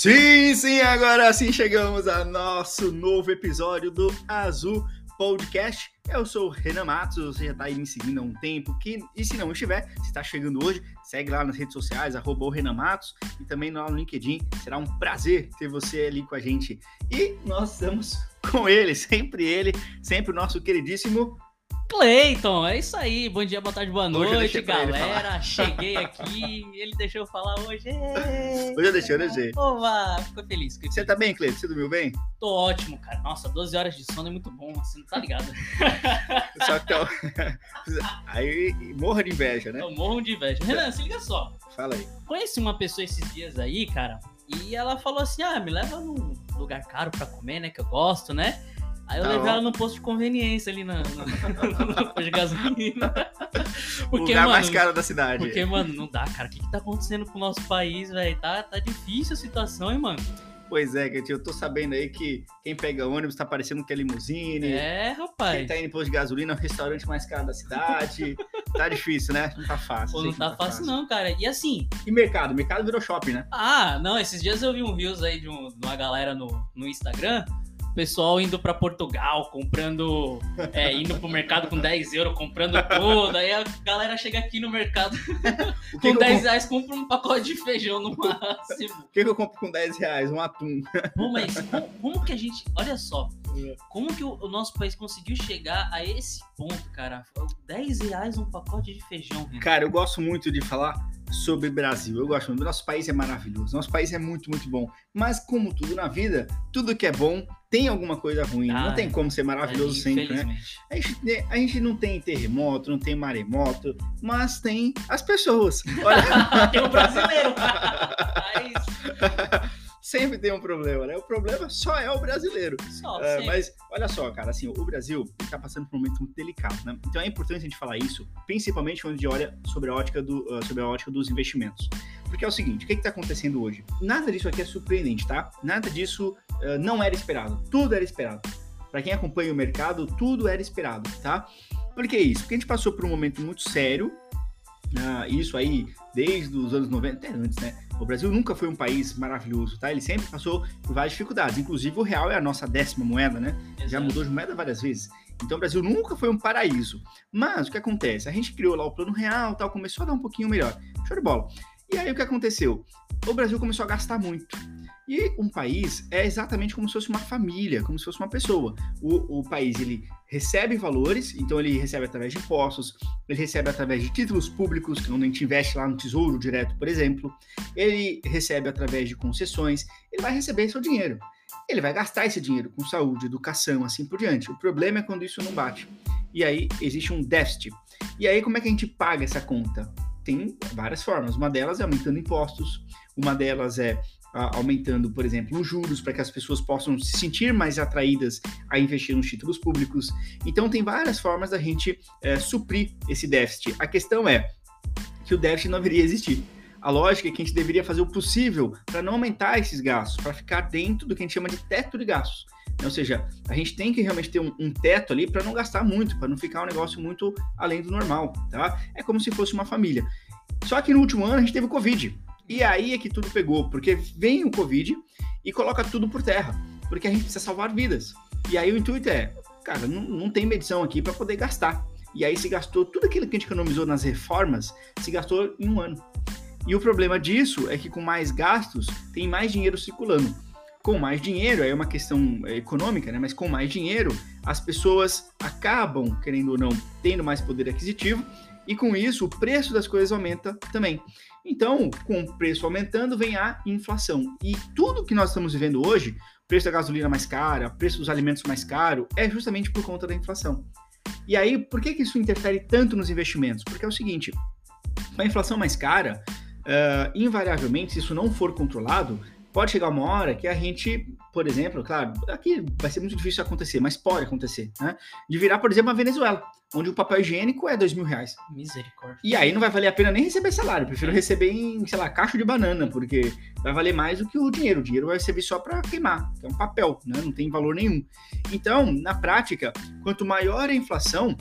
Sim, sim, agora sim chegamos ao nosso novo episódio do Azul Podcast. Eu sou o Renan Matos, você já está aí me seguindo há um tempo, que, e se não estiver, se está chegando hoje, segue lá nas redes sociais, arroba o Renan Matos, e também lá no LinkedIn, será um prazer ter você ali com a gente. E nós estamos com ele, sempre ele, sempre o nosso queridíssimo Cleiton, é isso aí. Bom dia, boa tarde, boa eu noite, galera. Cheguei aqui, ele deixou eu falar hoje. Hoje eu deixei, eu deixei. Oba, ficou feliz. Você feliz. tá bem, Cleiton? Você dormiu bem? Tô ótimo, cara. Nossa, 12 horas de sono é muito bom, você não tá ligado. Só que então... aí morra de inveja, né? Eu morro de inveja. Renan, se liga só. Fala aí. Conheci uma pessoa esses dias aí, cara, e ela falou assim: ah, me leva num lugar caro pra comer, né? Que eu gosto, né? Aí eu Tá levei ela no posto de conveniência ali na, no, no posto de gasolina. o lugar mais caro da cidade. Porque, mano, não dá, cara. O que, que tá acontecendo com o nosso país, velho? Tá, tá difícil a situação, hein, mano? Pois é, Ketinho, eu tô sabendo aí que quem pega ônibus tá parecendo que é limusine. É, Quem rapaz. tá indo em posto de gasolina é o restaurante mais caro da cidade. tá difícil, né? Não tá fácil. Pô, não que tá fácil, não, cara. E assim, E mercado? Mercado virou shopping, né? ah, não, esses dias eu vi um Reels aí de, um- de uma galera no, no Instagram. Pessoal indo pra Portugal, comprando. É, indo pro mercado com 10 euros, comprando tudo. Aí a galera chega aqui no mercado com que, eu, 10 compro, reais, compra um pacote de feijão no máximo. o que que eu compro com 10 reais? Um atum. Pô, mas como, como que a gente. Olha só. É. Como que o, o nosso país conseguiu chegar a esse ponto, cara? 10 reais um pacote de feijão, Renan. Cara, eu gosto muito de falar sobre Brasil. Eu gosto muito. Nosso país é maravilhoso. Nosso país é muito, muito bom. Mas, como tudo na vida, tudo que é bom tem alguma coisa ruim. Ah, não tem como ser maravilhoso É, sempre, né? A gente, a gente não tem terremoto, não tem maremoto, mas tem as pessoas. Olha, tem o brasileiro. Mas sempre tem um problema, né? O problema só é o brasileiro. só, É, mas olha só, cara, assim, o Brasil está passando por um momento muito delicado, né? Então é importante a gente falar isso, principalmente quando a gente olha sobre a ótica, do, ah, sobre a ótica dos investimentos. Porque é o seguinte, o que está acontecendo hoje? Nada disso aqui é surpreendente, tá? Nada disso ah, não era esperado. Tudo era esperado. Para quem acompanha o mercado, tudo era esperado, tá? Por que isso? Porque a gente passou por um momento muito sério, ah, isso aí desde os anos 90, até antes, né? O Brasil nunca foi um país maravilhoso, tá? Ele sempre passou por várias dificuldades. Inclusive, o real é a nossa décima moeda, né? Já Exato. mudou de moeda várias vezes. Então o Brasil nunca foi um paraíso. Mas o que acontece? A gente criou lá o plano real, tal, começou a dar um pouquinho melhor. Show de bola. E aí o que aconteceu? O Brasil começou a gastar muito. E um país é exatamente como se fosse uma família, como se fosse uma pessoa. O, o país ele recebe valores, então ele recebe através de impostos, ele recebe através de títulos públicos, que é a gente investe lá no Tesouro Direto, por exemplo. Ele recebe através de concessões, ele vai receber seu dinheiro ele vai gastar esse dinheiro com saúde, educação, assim por diante. O problema é quando isso não bate. E aí existe um déficit. E aí como é que a gente paga essa conta? Tem várias formas. Uma delas é aumentando impostos, uma delas é aumentando, por exemplo, os juros para que as pessoas possam se sentir mais atraídas a investir nos títulos públicos. Então tem várias formas da gente eh, suprir esse déficit. A questão é que o déficit não deveria existir. A lógica é que a gente deveria fazer o possível para não aumentar esses gastos, para ficar dentro do que a gente chama de teto de gastos. Ou seja, a gente tem que realmente ter um, um teto ali para não gastar muito, para não ficar um negócio muito além do normal, tá? É como se fosse uma família. Só que no último ano a gente teve o Covid. E aí é que tudo pegou, porque vem o Covid e coloca tudo por terra, porque a gente precisa salvar vidas. E aí o intuito é, cara, não, não tem medição aqui para poder gastar. E aí se gastou tudo aquilo que a gente economizou nas reformas, se gastou em um ano. E o problema disso é que com mais gastos tem mais dinheiro circulando. Com mais dinheiro, aí é uma questão é, econômica, né? Mas com mais dinheiro, as pessoas acabam, querendo ou não, tendo mais poder aquisitivo, e com isso o preço das coisas aumenta também. Então, com o preço aumentando, vem a inflação. E tudo que nós estamos vivendo hoje, preço da gasolina mais cara, preço dos alimentos mais caro, é justamente por conta da inflação. E aí, por que, que isso interfere tanto nos investimentos? Porque é o seguinte, com a inflação mais cara, ah, invariavelmente, se isso não for controlado, pode chegar uma hora que a gente, por exemplo, claro, aqui vai ser muito difícil acontecer, mas pode acontecer, né? De virar, por exemplo, a Venezuela, onde o papel higiênico é dois mil reais. Misericórdia. E aí não vai valer a pena nem receber salário, prefiro receber em, sei lá, caixa de banana, porque vai valer mais do que o dinheiro. O dinheiro vai servir só para queimar, que é um papel, né? Não tem valor nenhum. Então, na prática, quanto maior a inflação,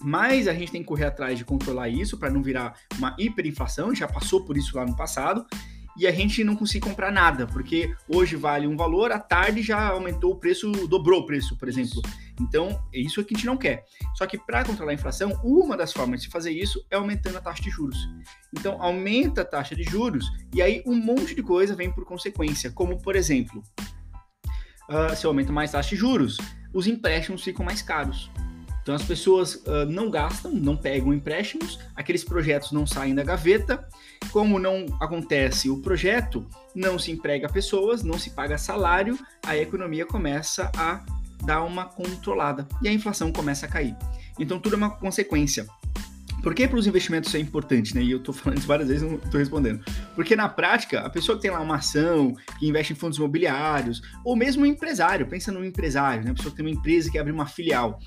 mais a gente tem que correr atrás de controlar isso para não virar uma hiperinflação, já passou por isso lá no passado. E a gente não conseguir comprar nada, porque hoje vale um valor, à tarde já aumentou o preço, dobrou o preço, por exemplo. Então, é isso que a gente não quer. Só que para controlar a inflação, uma das formas de fazer isso é aumentando a taxa de juros. Então, aumenta a taxa de juros e aí um monte de coisa vem por consequência, como por exemplo, uh, se aumenta mais a taxa de juros, os empréstimos ficam mais caros. Então as pessoas uh, não gastam, não pegam empréstimos, aqueles projetos não saem da gaveta. Como não acontece o projeto, não se emprega pessoas, não se paga salário, a economia começa a dar uma controlada e a inflação começa a cair. Então tudo é uma consequência. Por que para os investimentos isso é importante, né? E eu estou falando isso várias vezes não estou respondendo. Porque na prática, a pessoa que tem lá uma ação, que investe em fundos imobiliários, ou mesmo um empresário, pensa no empresário, né? A pessoa que tem uma empresa que abre uma filial.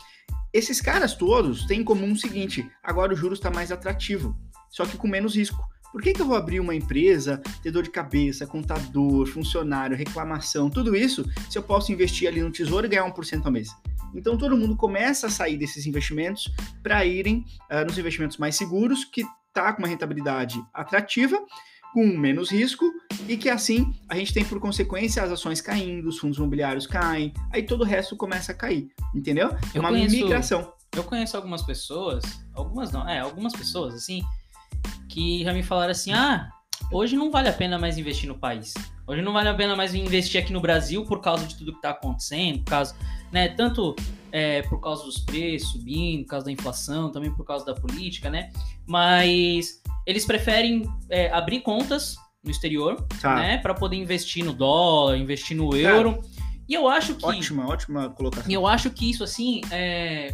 Esses caras todos têm em comum o seguinte: agora o juros está mais atrativo, só que com menos risco. Por que, que eu vou abrir uma empresa, ter dor de cabeça, contador, funcionário, reclamação, tudo isso, se eu posso investir ali no tesouro e ganhar 1% ao mês? Então todo mundo começa a sair desses investimentos para irem uh, nos investimentos mais seguros, que tá com uma rentabilidade atrativa, com menos risco e que assim a gente tem por consequência as ações caindo, os fundos imobiliários caem, aí todo o resto começa a cair, entendeu? É uma conheço, migração. Eu conheço algumas pessoas, algumas não, é, algumas pessoas assim, que já me falaram assim: "Ah, hoje não vale a pena mais investir no país. Hoje não vale a pena mais investir aqui no Brasil por causa de tudo que está acontecendo, por causa, né, tanto é, por causa dos preços subindo, por causa da inflação, também por causa da política, né? Mas eles preferem é, abrir contas no exterior, tá. né, para poder investir no dólar, investir no euro. E eu acho que ótima, ótima colocação. E eu acho que isso assim é,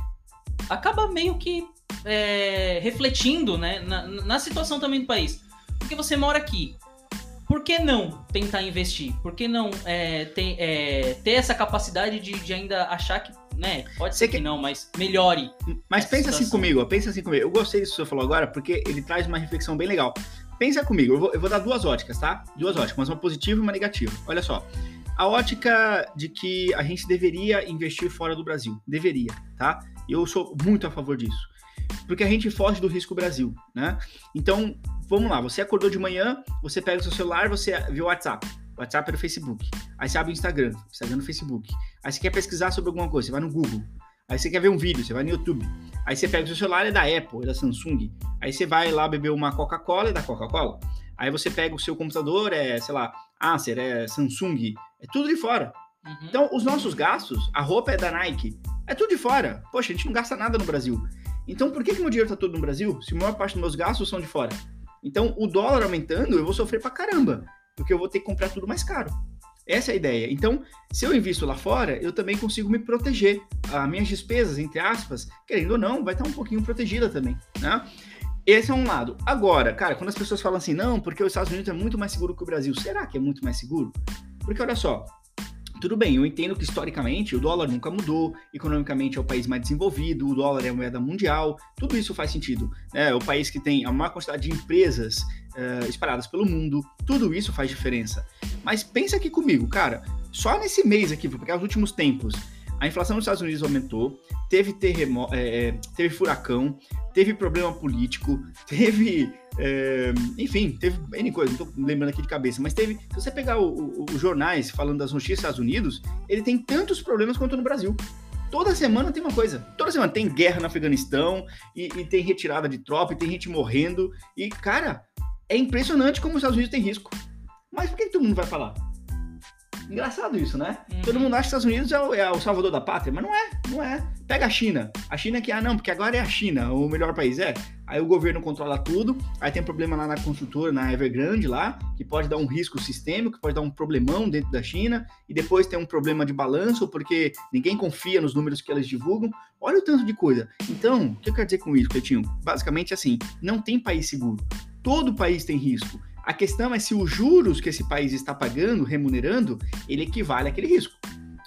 acaba meio que é, refletindo, né, na, na situação também do país, porque você mora aqui, por que não tentar investir? Por que não é, ter, é, ter essa capacidade de, de, ainda achar que, né, pode ser que, que não, mas melhore. Mas pensa assim situação. assim comigo, pensa assim comigo. Eu gostei disso que você falou agora, porque ele traz uma reflexão bem legal. Pensa comigo, eu vou, eu vou dar duas óticas, tá? Duas óticas, uma positiva e uma negativa. Olha só. A ótica de que a gente deveria investir fora do Brasil. Deveria, tá? Eu sou muito a favor disso porque a gente foge do risco Brasil, né? Então, vamos lá, você acordou de manhã, você pega o seu celular, você vê o WhatsApp. WhatsApp é o Facebook. Aí você abre o Instagram, Instagram no Facebook. Aí você quer pesquisar sobre alguma coisa, você vai no Google. Aí você quer ver um vídeo, você vai no YouTube. Aí você pega o seu celular, é da Apple, é da Samsung. Aí você vai lá beber uma Coca-Cola, é da Coca-Cola. Aí você pega o seu computador, é, sei lá, Acer, é Samsung, é tudo de fora. Uhum. Então, os nossos gastos, a roupa é da Nike, é tudo de fora. Poxa, a gente não gasta nada no Brasil. Então, por que, que meu dinheiro está todo no Brasil se a maior parte dos meus gastos são de fora? Então, o dólar aumentando, eu vou sofrer pra caramba, porque eu vou ter que comprar tudo mais caro. Essa é a ideia. Então, se eu invisto lá fora, eu também consigo me proteger. As minhas despesas, entre aspas, querendo ou não, vai estar um pouquinho protegida também, né? Esse é um lado. Agora, cara, quando as pessoas falam assim, não, porque os Estados Unidos é muito mais seguro que o Brasil, será que é muito mais seguro? Porque olha só, tudo bem, eu entendo que historicamente o dólar nunca mudou, economicamente é o país mais desenvolvido, o dólar é a moeda mundial, tudo isso faz sentido. Né? É o país que tem a maior quantidade de empresas uh, espalhadas pelo mundo, tudo isso faz diferença. Mas pensa aqui comigo, cara, só nesse mês aqui, porque os últimos tempos, a inflação nos Estados Unidos aumentou, teve terremoto, é, é, teve furacão, teve problema político, teve é, enfim, teve N coisa, não tô lembrando aqui de cabeça, mas teve. Se você pegar os jornais falando das notícias dos Estados Unidos, ele tem tantos problemas quanto no Brasil. Toda semana tem uma coisa. Toda semana tem guerra no Afeganistão, e, e tem retirada de tropa, e tem gente morrendo. E, cara, é impressionante como os Estados Unidos têm risco. Mas por que todo mundo vai falar? Engraçado isso, né? Uhum. Todo mundo acha que os Estados Unidos é o, é o, salvador da pátria, mas não é, não é. Pega a China. A China que, ah, não, porque agora é a China, o melhor país. É. Aí o governo controla tudo, aí tem problema lá na construtora, na Evergrande lá, que pode dar um risco sistêmico, que pode dar um problemão dentro da China, e depois tem um problema de balanço, porque ninguém confia nos números que eles divulgam. Olha o tanto de coisa. Então, o que eu quero dizer com isso, Cleitinho? Basicamente assim, não tem país seguro. Todo país tem risco. A questão é se os juros que esse país está pagando, remunerando, ele equivale àquele risco.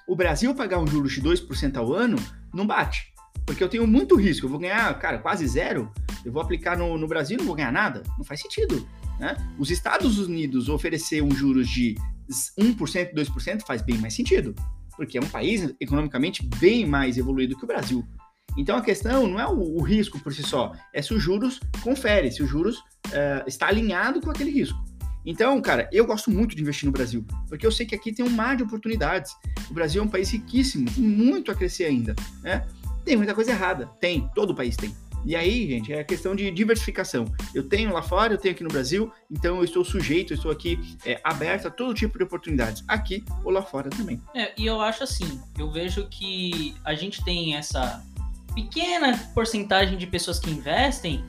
O Brasil pagar um juros de 2% ao ano não bate. Porque eu tenho muito risco. Eu vou ganhar, cara, quase zero. Eu vou aplicar no, no Brasil não vou ganhar nada. Não faz sentido. Né? Os Estados Unidos oferecer um juros de 1%, 2% faz bem mais sentido. Porque é um país economicamente bem mais evoluído que o Brasil. Então a questão não é o, o risco por si só, é se os juros confere, se os juros uh, está alinhado com aquele risco. Então, cara, eu gosto muito de investir no Brasil, porque eu sei que aqui tem um mar de oportunidades. O Brasil é um país riquíssimo, tem muito a crescer ainda, né? Tem muita coisa errada, tem, todo país tem. E aí, gente, é questão de diversificação. Eu tenho lá fora, eu tenho aqui no Brasil, então eu estou sujeito, eu estou aqui é, aberto a todo tipo de oportunidades, aqui ou lá fora também. É, e eu acho assim, eu vejo que a gente tem essa pequena porcentagem de pessoas que investem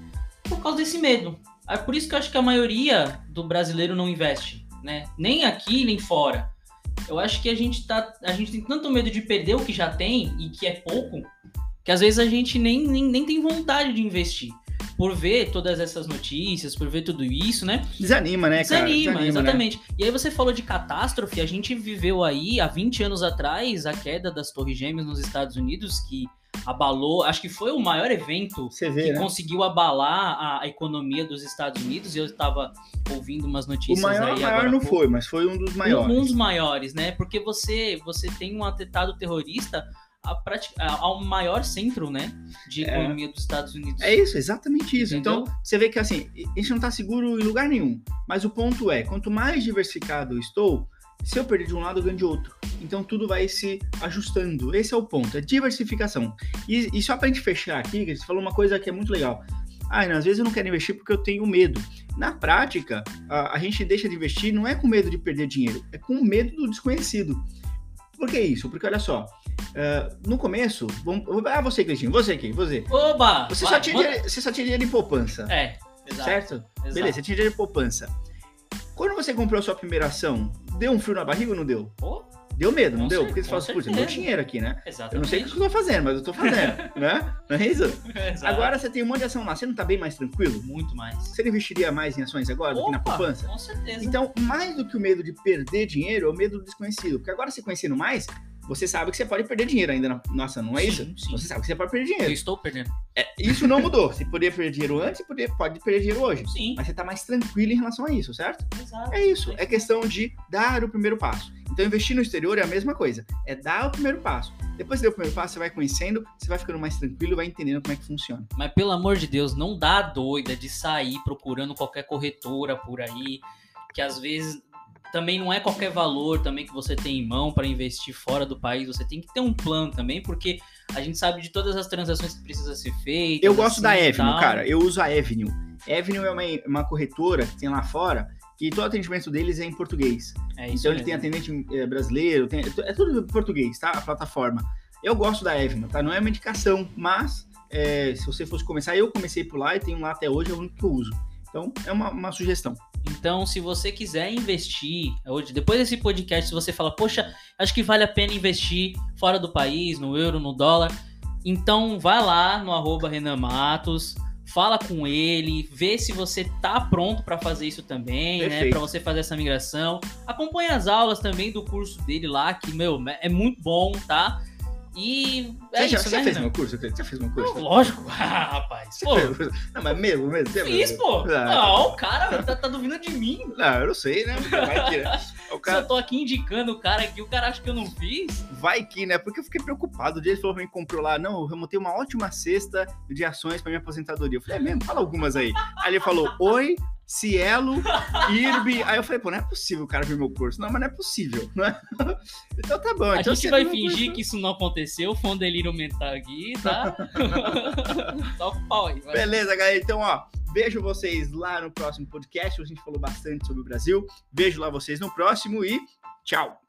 por causa desse medo. É por isso que eu acho que a maioria do brasileiro não investe, né? Nem aqui, nem fora. Eu acho que a gente tá, a gente tem tanto medo de perder o que já tem e que é pouco, que às vezes a gente nem, nem, nem tem vontade de investir. Por ver todas essas notícias, por ver tudo isso, né? Desanima, né, cara? Desanima, Desanima, exatamente. E aí você falou de catástrofe, a gente viveu aí há 20 anos atrás a queda das Torres Gêmeas nos Estados Unidos, que abalou, acho que foi o maior evento vê, que né? conseguiu abalar a, a economia dos Estados Unidos. Eu estava ouvindo umas notícias O maior, aí maior agora há não pouco. foi, mas foi um dos maiores. Um, um dos maiores, né? Porque você, você tem um atentado terrorista ao maior centro, né, de É. economia dos Estados Unidos. É isso, exatamente isso. Entendeu? Então, você vê que assim, a gente não tá seguro em lugar nenhum. Mas o ponto é, quanto mais diversificado eu estou, se eu perder de um lado, eu ganho de outro. Então tudo vai se ajustando. Esse é o ponto, é diversificação. E, e só pra gente fechar aqui, você falou uma coisa que é muito legal. Ah, às vezes eu não quero investir porque eu tenho medo. Na prática, a, a gente deixa de investir não é com medo de perder dinheiro, é com medo do desconhecido. Por que isso? Porque olha só, ah, no começo, vamos, ah, você, Cleitinho, você aqui, você. Oba! Você, vai, só tinha dinheiro, você só tinha dinheiro em poupança, É, exato. certo? exato. Beleza, você tinha dinheiro em poupança. Quando você comprou a sua primeira ação, deu um frio na barriga ou não deu? Pô, Deu medo, não Com deu? cer- Porque você fala assim, putz, eu tenho certeza. dinheiro aqui, né? exatamente. Eu não sei o que eu tô fazendo, mas eu tô fazendo, né? Não é isso? Exato. Agora você tem um monte de ação lá, você não tá bem mais tranquilo? Muito mais. Você não investiria mais em ações agora do que na Opa, poupança? Com certeza. Então, mais do que o medo de perder dinheiro, é o medo do desconhecido. Porque agora, você conhecendo mais, você sabe que você pode perder dinheiro ainda na nossa, não é Sim, isso? sim. Você sabe que você pode perder Eu dinheiro. estou perdendo. É, isso não mudou. Você poderia perder dinheiro antes, você poderia, pode perder dinheiro hoje. Sim, Mas você tá mais tranquilo em relação a isso, certo? exato. É isso. É questão de dar o primeiro passo. Então, investir no exterior é a mesma coisa. É dar o primeiro passo. Depois que der o primeiro passo, você vai conhecendo, você vai ficando mais tranquilo, vai entendendo como é que funciona. Mas pelo amor de Deus, não dá doida de sair procurando qualquer corretora por aí, que às vezes também não é qualquer valor também que você tem em mão para investir fora do país. Você tem que ter um plano também, porque a gente sabe de todas as transações que precisa ser feitas. Eu gosto da assim, e Avenue, cara. Eu uso a Avenue. Avenue é uma, uma corretora que tem lá fora que todo atendimento deles é em português. É então ele mesmo. tem atendente eh, brasileiro, tem- é tudo em português, tá? A plataforma. Eu gosto da Avenue, tá? Não é uma indicação, mas eh, se você fosse começar, eu comecei por lá e tenho lá até hoje, é o único que eu uso. Então é uma, uma sugestão. Então, se você quiser investir hoje, depois desse podcast, se você fala, poxa, acho que vale a pena investir fora do país, no euro, no dólar, então vai lá no arroba Renan Matos, fala com ele, vê se você tá pronto para fazer isso também, né? Perfeito. Para você fazer essa migração. Acompanhe as aulas também do curso dele lá, que, meu, é muito bom, tá? E é você já, isso, você né, fez Renan? meu curso? Você já fez meu curso? Lógico, Ah, rapaz. Pô? Não, mas mesmo, mesmo. você fiz, fez? pô. Ah, Não, o cara tá, tá duvidando de mim. Não, eu não sei, né? Vai que, né? O Se cara, eu tô aqui indicando o cara aqui, o cara acha que eu não fiz. vai que, né? Porque eu fiquei preocupado. O dia ele falou pra mim, comprou lá, não, eu montei uma ótima cesta de ações pra minha aposentadoria. Eu falei, é mesmo? Fala algumas aí. Aí ele falou, oi, Cielo, IRB. Aí eu falei, pô, não é possível o cara ver meu curso. Não, mas não é possível, não é? Então tá bom. A então gente vai fingir curso. que isso não aconteceu, foi um delírio mental aqui, tá? Toca o pau aí, vai. Beleza, galera. Então, ó, vejo vocês lá no próximo podcast. A gente falou bastante sobre o Brasil. Vejo lá vocês no próximo e tchau.